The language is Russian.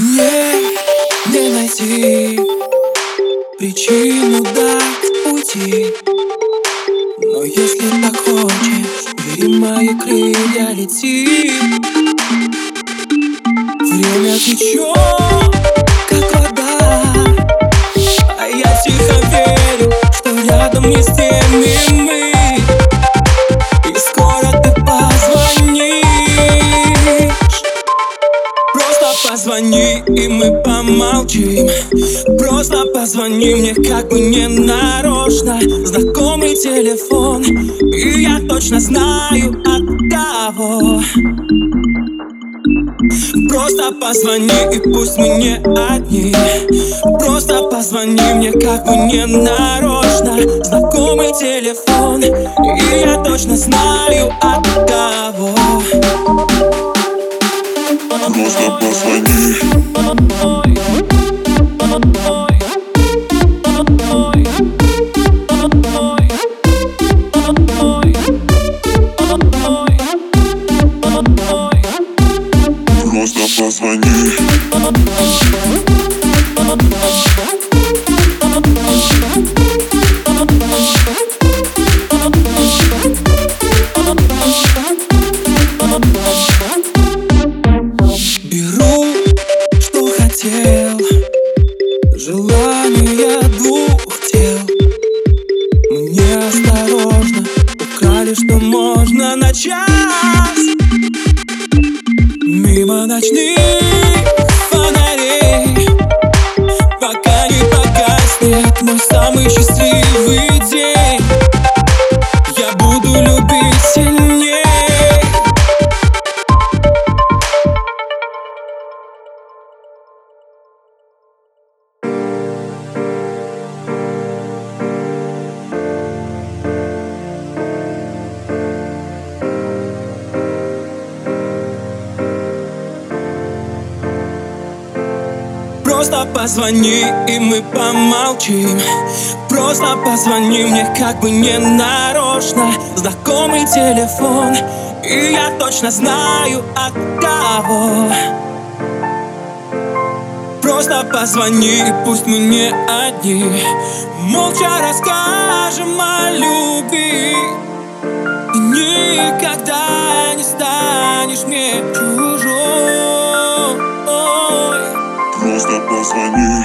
Мне не найти причину дать уйти Но если так хочешь, бери мои крылья, лети. Время течет, как вода. А я тихо верю, что рядом не с теми мы и мы помолчим. Просто позвони мне, как бы не нарочно. Знакомый телефон, и я точно знаю от кого. Просто позвони и пусть мы не одни. Просто позвони мне как бы не нарочно. Знакомый телефон И я точно знаю от кого. Просто позвони позвони. Беру, что хотел. Желание двух тел. Мне осторожно Украли, что можно на час Мимо ночных самый счастливый день Просто позвони, и мы помолчим. Просто позвони мне, как бы не нарочно. Знакомый телефон, и я точно знаю от кого. Просто позвони, и пусть мы не одни. Молча расскажем о любви. И никогда не станешь мне чужой Просто позвони